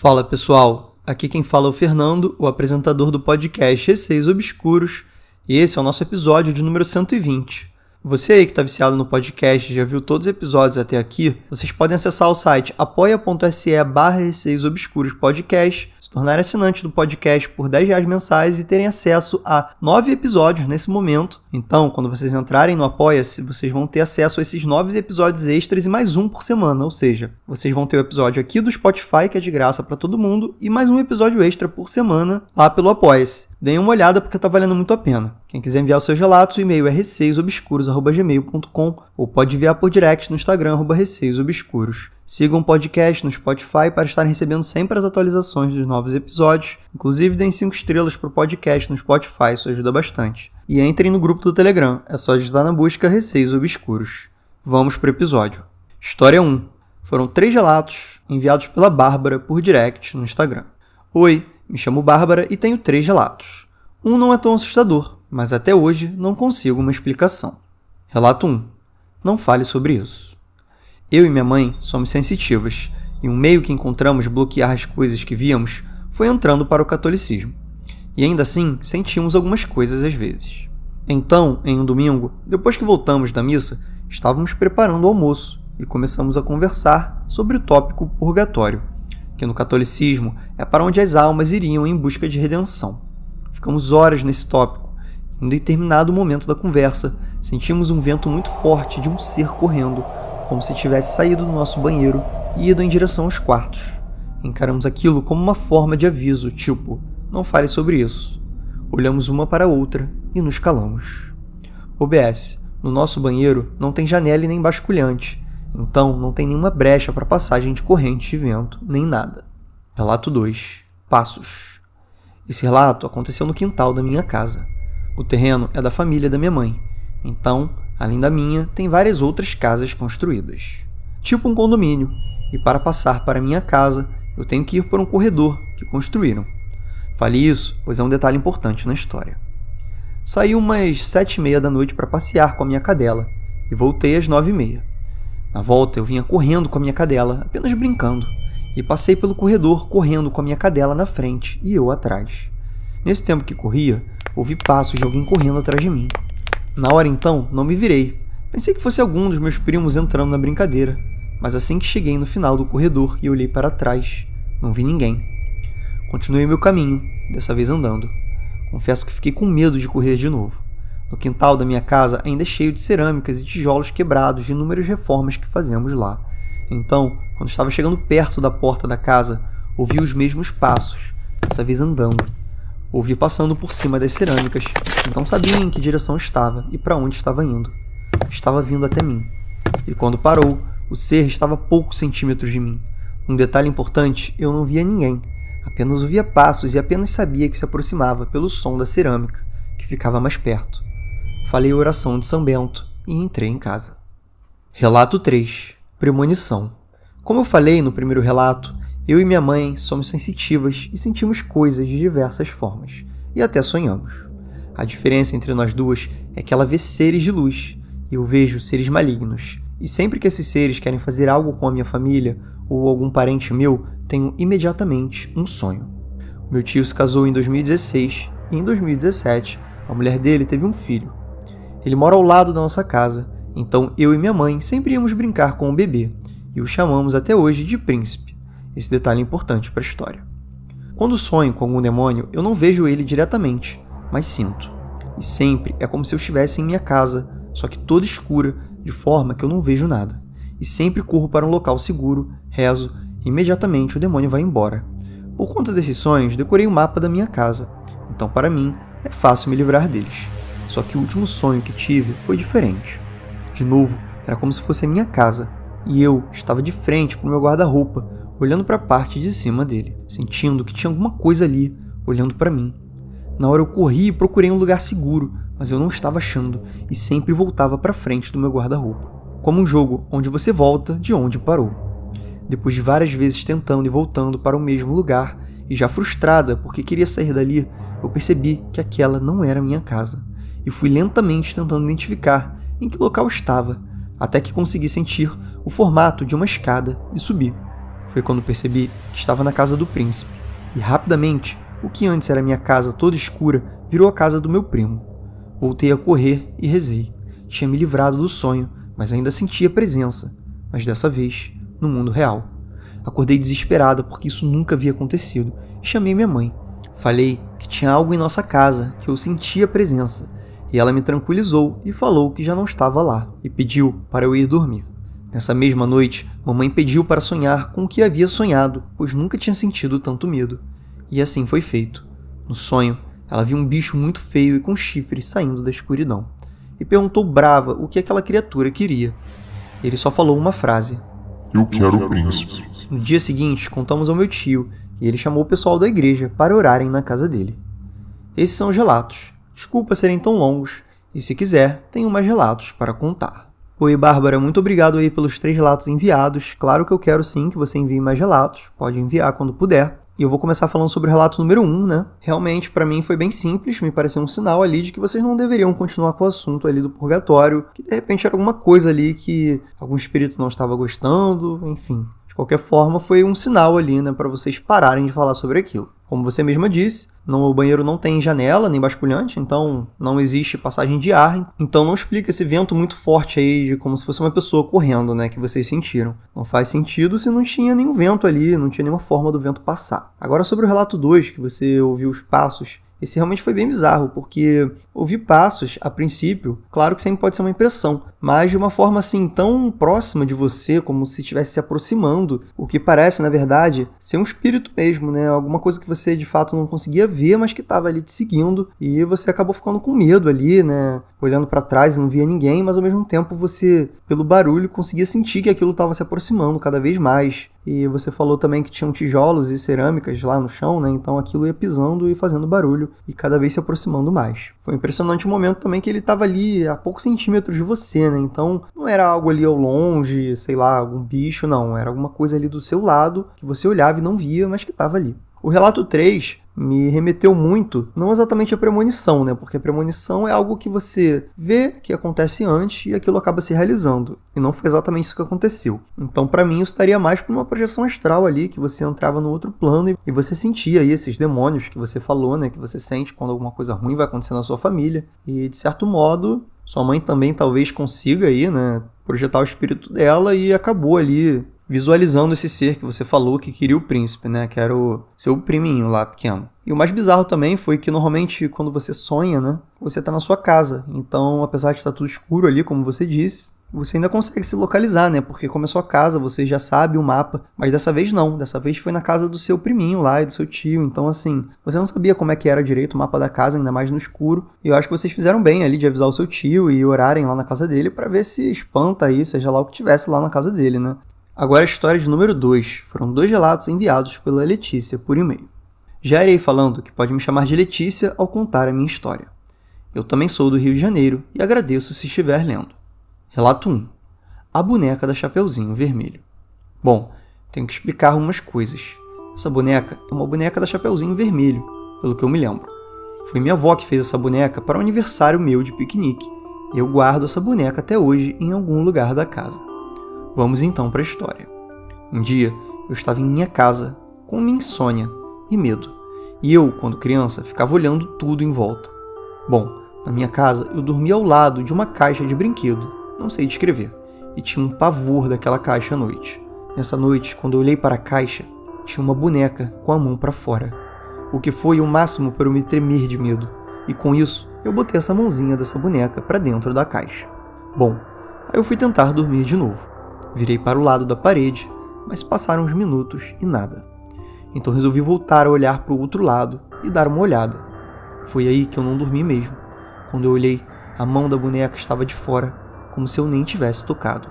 Fala pessoal, aqui quem fala é o Fernando, o apresentador do podcast Receios Obscuros, e esse é o nosso episódio de número 120. Você aí que está viciado no podcast já viu todos os episódios até aqui, vocês podem acessar o site apoia.se barra Obscuros Podcast se tornarem assinantes do podcast por 10 reais mensais e terem acesso a nove episódios nesse momento. Então, quando vocês entrarem no Apoia-se, vocês vão ter acesso a esses nove episódios extras e mais um por semana. Ou seja, vocês vão ter o episódio aqui do Spotify, que é de graça para todo mundo, e mais um episódio extra por semana lá pelo Apoia-se. Deem uma olhada porque tá valendo muito a pena. Quem quiser enviar os seus relatos, o e-mail é receiosobscuros.gmail.com ou pode enviar por direct no Instagram, arroba receiosobscuros. Sigam o podcast no Spotify para estarem recebendo sempre as atualizações dos novos episódios. Inclusive, deem 5 estrelas para o podcast no Spotify, isso ajuda bastante. E entrem no grupo do Telegram, é só digitar na busca Receios Obscuros. Vamos para o episódio. História 1. Foram três relatos enviados pela Bárbara por direct no Instagram. Oi, me chamo Bárbara e tenho três relatos. Um não é tão assustador, mas até hoje não consigo uma explicação. Relato 1. Não fale sobre isso. Eu e minha mãe somos sensitivas, e um meio que encontramos bloquear as coisas que víamos foi entrando para o catolicismo. E ainda assim, sentimos algumas coisas às vezes. Então, em um domingo, depois que voltamos da missa, estávamos preparando o almoço e começamos a conversar sobre o tópico purgatório, que no catolicismo é para onde as almas iriam em busca de redenção. Ficamos horas nesse tópico. Em determinado momento da conversa, sentimos um vento muito forte de um ser correndo como se tivesse saído do nosso banheiro e ido em direção aos quartos. Encaramos aquilo como uma forma de aviso, tipo, não fale sobre isso. Olhamos uma para a outra e nos calamos. OBS, no nosso banheiro não tem janela e nem basculhante, então não tem nenhuma brecha para passagem de corrente de vento, nem nada. Relato 2. Passos. Esse relato aconteceu no quintal da minha casa. O terreno é da família da minha mãe, então Além da minha, tem várias outras casas construídas, tipo um condomínio, e para passar para minha casa, eu tenho que ir por um corredor que construíram. Falei isso, pois é um detalhe importante na história. Saí umas sete e meia da noite para passear com a minha cadela e voltei às nove e meia. Na volta eu vinha correndo com a minha cadela, apenas brincando, e passei pelo corredor correndo com a minha cadela na frente e eu atrás. Nesse tempo que corria, ouvi passos de alguém correndo atrás de mim. Na hora então, não me virei. Pensei que fosse algum dos meus primos entrando na brincadeira, mas assim que cheguei no final do corredor e olhei para trás, não vi ninguém. Continuei meu caminho, dessa vez andando. Confesso que fiquei com medo de correr de novo. No quintal da minha casa ainda é cheio de cerâmicas e tijolos quebrados de inúmeras reformas que fazemos lá. Então, quando estava chegando perto da porta da casa, ouvi os mesmos passos, dessa vez andando. Ouvi passando por cima das cerâmicas, então sabia em que direção estava e para onde estava indo. Estava vindo até mim. E quando parou, o ser estava a poucos centímetros de mim. Um detalhe importante: eu não via ninguém. Apenas ouvia passos e apenas sabia que se aproximava pelo som da cerâmica, que ficava mais perto. Falei a oração de São Bento e entrei em casa. Relato 3 Premonição. Como eu falei no primeiro relato, eu e minha mãe somos sensitivas e sentimos coisas de diversas formas, e até sonhamos. A diferença entre nós duas é que ela vê seres de luz e eu vejo seres malignos. E sempre que esses seres querem fazer algo com a minha família ou algum parente meu, tenho imediatamente um sonho. Meu tio se casou em 2016 e em 2017 a mulher dele teve um filho. Ele mora ao lado da nossa casa, então eu e minha mãe sempre íamos brincar com o bebê e o chamamos até hoje de príncipe. Esse detalhe é importante para a história. Quando sonho com algum demônio, eu não vejo ele diretamente, mas sinto. E sempre é como se eu estivesse em minha casa, só que toda escura, de forma que eu não vejo nada. E sempre corro para um local seguro, rezo, e imediatamente o demônio vai embora. Por conta desses sonhos, decorei o mapa da minha casa, então para mim é fácil me livrar deles. Só que o último sonho que tive foi diferente. De novo, era como se fosse a minha casa, e eu estava de frente para o meu guarda-roupa, olhando para a parte de cima dele, sentindo que tinha alguma coisa ali olhando para mim. Na hora eu corri e procurei um lugar seguro, mas eu não estava achando e sempre voltava para frente do meu guarda-roupa, como um jogo onde você volta de onde parou. Depois de várias vezes tentando e voltando para o mesmo lugar, e já frustrada porque queria sair dali, eu percebi que aquela não era minha casa, e fui lentamente tentando identificar em que local estava, até que consegui sentir o formato de uma escada e subi. Foi quando percebi que estava na casa do príncipe, e rapidamente, o que antes era minha casa toda escura virou a casa do meu primo. Voltei a correr e rezei. Tinha me livrado do sonho, mas ainda sentia presença, mas dessa vez no mundo real. Acordei desesperada porque isso nunca havia acontecido e chamei minha mãe. Falei que tinha algo em nossa casa, que eu sentia presença, e ela me tranquilizou e falou que já não estava lá e pediu para eu ir dormir. Nessa mesma noite, mamãe pediu para sonhar com o que havia sonhado, pois nunca tinha sentido tanto medo. E assim foi feito. No sonho, ela viu um bicho muito feio e com chifres saindo da escuridão, e perguntou brava o que aquela criatura queria. Ele só falou uma frase: Eu quero o príncipe. No dia seguinte, contamos ao meu tio e ele chamou o pessoal da igreja para orarem na casa dele. Esses são os relatos. Desculpa serem tão longos, e se quiser, tenho mais relatos para contar. Oi, Bárbara, muito obrigado aí pelos três relatos enviados. Claro que eu quero sim que você envie mais relatos, pode enviar quando puder. E eu vou começar falando sobre o relato número 1, um, né? Realmente, para mim, foi bem simples, me pareceu um sinal ali de que vocês não deveriam continuar com o assunto ali do purgatório, que de repente era alguma coisa ali que algum espírito não estava gostando, enfim qualquer forma, foi um sinal ali, né, para vocês pararem de falar sobre aquilo. Como você mesma disse, no banheiro não tem janela nem basculhante, então não existe passagem de ar. Então não explica esse vento muito forte aí de como se fosse uma pessoa correndo, né, que vocês sentiram. Não faz sentido se não tinha nenhum vento ali, não tinha nenhuma forma do vento passar. Agora sobre o relato 2, que você ouviu os passos esse realmente foi bem bizarro, porque ouvir passos, a princípio, claro que sempre pode ser uma impressão, mas de uma forma assim tão próxima de você, como se estivesse se aproximando, o que parece, na verdade, ser um espírito mesmo, né? Alguma coisa que você de fato não conseguia ver, mas que estava ali te seguindo, e você acabou ficando com medo ali, né? Olhando para trás e não via ninguém, mas ao mesmo tempo você, pelo barulho, conseguia sentir que aquilo estava se aproximando cada vez mais. E você falou também que tinham tijolos e cerâmicas lá no chão, né? Então aquilo ia pisando e fazendo barulho e cada vez se aproximando mais. Foi impressionante o momento também que ele estava ali a poucos centímetros de você, né? Então não era algo ali ao longe, sei lá, algum bicho, não. Era alguma coisa ali do seu lado que você olhava e não via, mas que estava ali. O relato 3 me remeteu muito, não exatamente a premonição, né? Porque a premonição é algo que você vê que acontece antes e aquilo acaba se realizando. E não foi exatamente isso que aconteceu. Então, para mim, isso estaria mais para uma projeção astral ali, que você entrava no outro plano e você sentia aí esses demônios que você falou, né? Que você sente quando alguma coisa ruim vai acontecer na sua família. E, de certo modo, sua mãe também talvez consiga aí, né? Projetar o espírito dela e acabou ali visualizando esse ser que você falou que queria o príncipe, né? Que era o seu priminho lá pequeno. E o mais bizarro também foi que normalmente quando você sonha, né? Você tá na sua casa. Então, apesar de estar tudo escuro ali, como você disse, você ainda consegue se localizar, né? Porque como é sua casa, você já sabe o mapa. Mas dessa vez não. Dessa vez foi na casa do seu priminho lá e do seu tio. Então, assim, você não sabia como é que era direito o mapa da casa, ainda mais no escuro. E eu acho que vocês fizeram bem ali de avisar o seu tio e orarem lá na casa dele para ver se espanta aí, seja lá o que tivesse lá na casa dele, né? Agora a história de número 2. Foram dois relatos enviados pela Letícia por e-mail. Já irei falando que pode me chamar de Letícia ao contar a minha história. Eu também sou do Rio de Janeiro e agradeço se estiver lendo. Relato 1. A boneca da Chapeuzinho Vermelho. Bom, tenho que explicar algumas coisas. Essa boneca é uma boneca da Chapeuzinho Vermelho, pelo que eu me lembro. Foi minha avó que fez essa boneca para o um aniversário meu de piquenique, eu guardo essa boneca até hoje em algum lugar da casa. Vamos então para a história. Um dia, eu estava em minha casa, com minha insônia e medo. E eu, quando criança, ficava olhando tudo em volta. Bom, na minha casa, eu dormia ao lado de uma caixa de brinquedo, não sei descrever, e tinha um pavor daquela caixa à noite. Nessa noite, quando eu olhei para a caixa, tinha uma boneca com a mão para fora, o que foi o máximo para eu me tremer de medo. E com isso, eu botei essa mãozinha dessa boneca para dentro da caixa. Bom, aí eu fui tentar dormir de novo. Virei para o lado da parede, mas passaram uns minutos e nada. Então resolvi voltar a olhar para o outro lado e dar uma olhada. Foi aí que eu não dormi mesmo. Quando eu olhei, a mão da boneca estava de fora, como se eu nem tivesse tocado.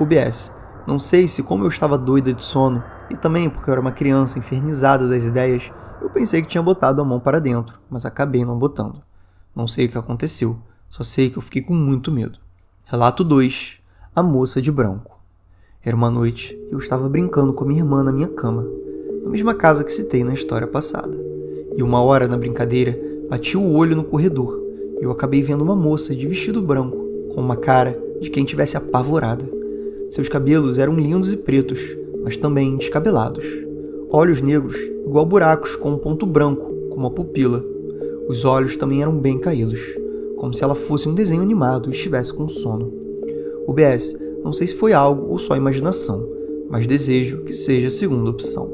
O BS, não sei se como eu estava doida de sono e também porque eu era uma criança infernizada das ideias, eu pensei que tinha botado a mão para dentro, mas acabei não botando. Não sei o que aconteceu, só sei que eu fiquei com muito medo. Relato 2: A moça de branco. Era uma noite e eu estava brincando com minha irmã na minha cama, na mesma casa que citei na história passada. E uma hora na brincadeira, bati o olho no corredor e eu acabei vendo uma moça de vestido branco, com uma cara de quem tivesse apavorada. Seus cabelos eram lindos e pretos, mas também descabelados. Olhos negros, igual buracos com um ponto branco, como a pupila. Os olhos também eram bem caídos, como se ela fosse um desenho animado e estivesse com sono. O BS, não sei se foi algo ou só imaginação, mas desejo que seja a segunda opção.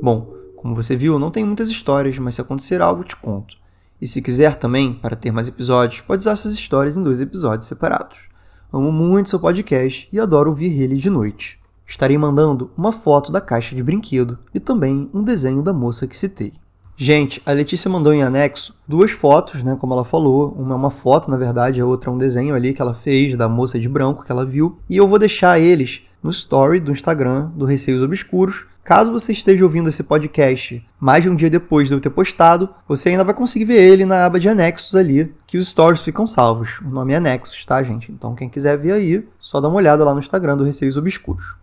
Bom, como você viu, não tem muitas histórias, mas se acontecer algo, te conto. E se quiser também, para ter mais episódios, pode usar essas histórias em dois episódios separados. Amo muito seu podcast e adoro ouvir ele de noite. Estarei mandando uma foto da caixa de brinquedo e também um desenho da moça que citei. Gente, a Letícia mandou em anexo duas fotos, né, como ela falou. Uma é uma foto, na verdade, a outra é um desenho ali que ela fez da moça de branco que ela viu. E eu vou deixar eles no story do Instagram do Receios Obscuros. Caso você esteja ouvindo esse podcast mais de um dia depois de eu ter postado, você ainda vai conseguir ver ele na aba de anexos ali, que os stories ficam salvos. O nome é anexos, tá, gente? Então quem quiser ver aí, só dá uma olhada lá no Instagram do Receios Obscuros.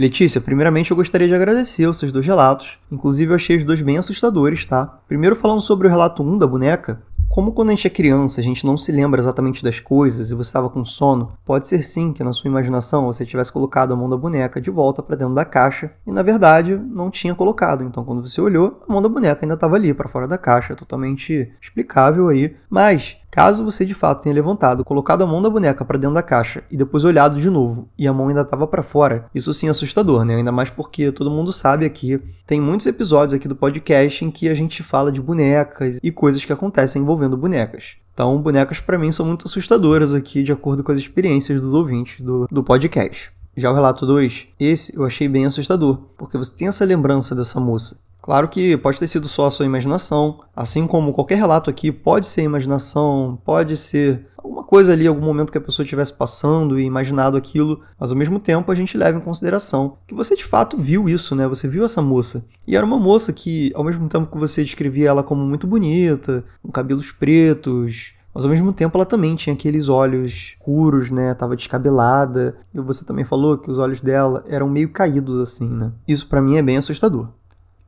Letícia, primeiramente eu gostaria de agradecer os seus dois relatos. Inclusive eu achei os dois bem assustadores, tá? Primeiro falando sobre o relato 1 da boneca, como quando a gente é criança, a gente não se lembra exatamente das coisas e você estava com sono, pode ser sim que na sua imaginação você tivesse colocado a mão da boneca de volta para dentro da caixa e na verdade não tinha colocado. Então quando você olhou, a mão da boneca ainda estava ali para fora da caixa, totalmente explicável aí. Mas Caso você de fato tenha levantado, colocado a mão da boneca para dentro da caixa e depois olhado de novo e a mão ainda estava para fora, isso sim é assustador, né? Ainda mais porque todo mundo sabe aqui, tem muitos episódios aqui do podcast em que a gente fala de bonecas e coisas que acontecem envolvendo bonecas. Então, bonecas para mim são muito assustadoras aqui, de acordo com as experiências dos ouvintes do, do podcast. Já o relato 2, esse eu achei bem assustador, porque você tem essa lembrança dessa moça. Claro que pode ter sido só a sua imaginação, assim como qualquer relato aqui pode ser imaginação, pode ser alguma coisa ali, algum momento que a pessoa estivesse passando e imaginado aquilo, mas ao mesmo tempo a gente leva em consideração que você de fato viu isso, né? Você viu essa moça. E era uma moça que, ao mesmo tempo que você descrevia ela como muito bonita, com cabelos pretos, mas ao mesmo tempo ela também tinha aqueles olhos escuros, né? Tava descabelada. E você também falou que os olhos dela eram meio caídos assim, né? Isso para mim é bem assustador.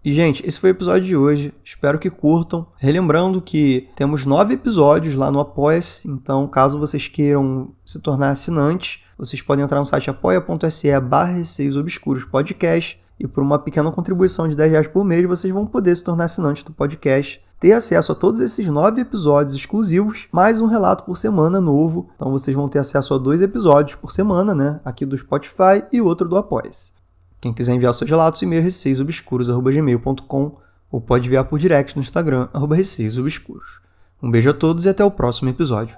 E, gente, esse foi o episódio de hoje. Espero que curtam. Relembrando que temos nove episódios lá no Apoia-se. Então, caso vocês queiram se tornar assinantes, vocês podem entrar no site apoia.se barra Obscuros Podcast. E por uma pequena contribuição de 10 reais por mês, vocês vão poder se tornar assinantes do podcast ter acesso a todos esses nove episódios exclusivos, mais um relato por semana novo. Então vocês vão ter acesso a dois episódios por semana, né? Aqui do Spotify e outro do Apoia-se. Quem quiser enviar seus relatos, e-mail receiosobscuros.gmail.com ou pode enviar por direct no Instagram, receiosobscuros. Um beijo a todos e até o próximo episódio.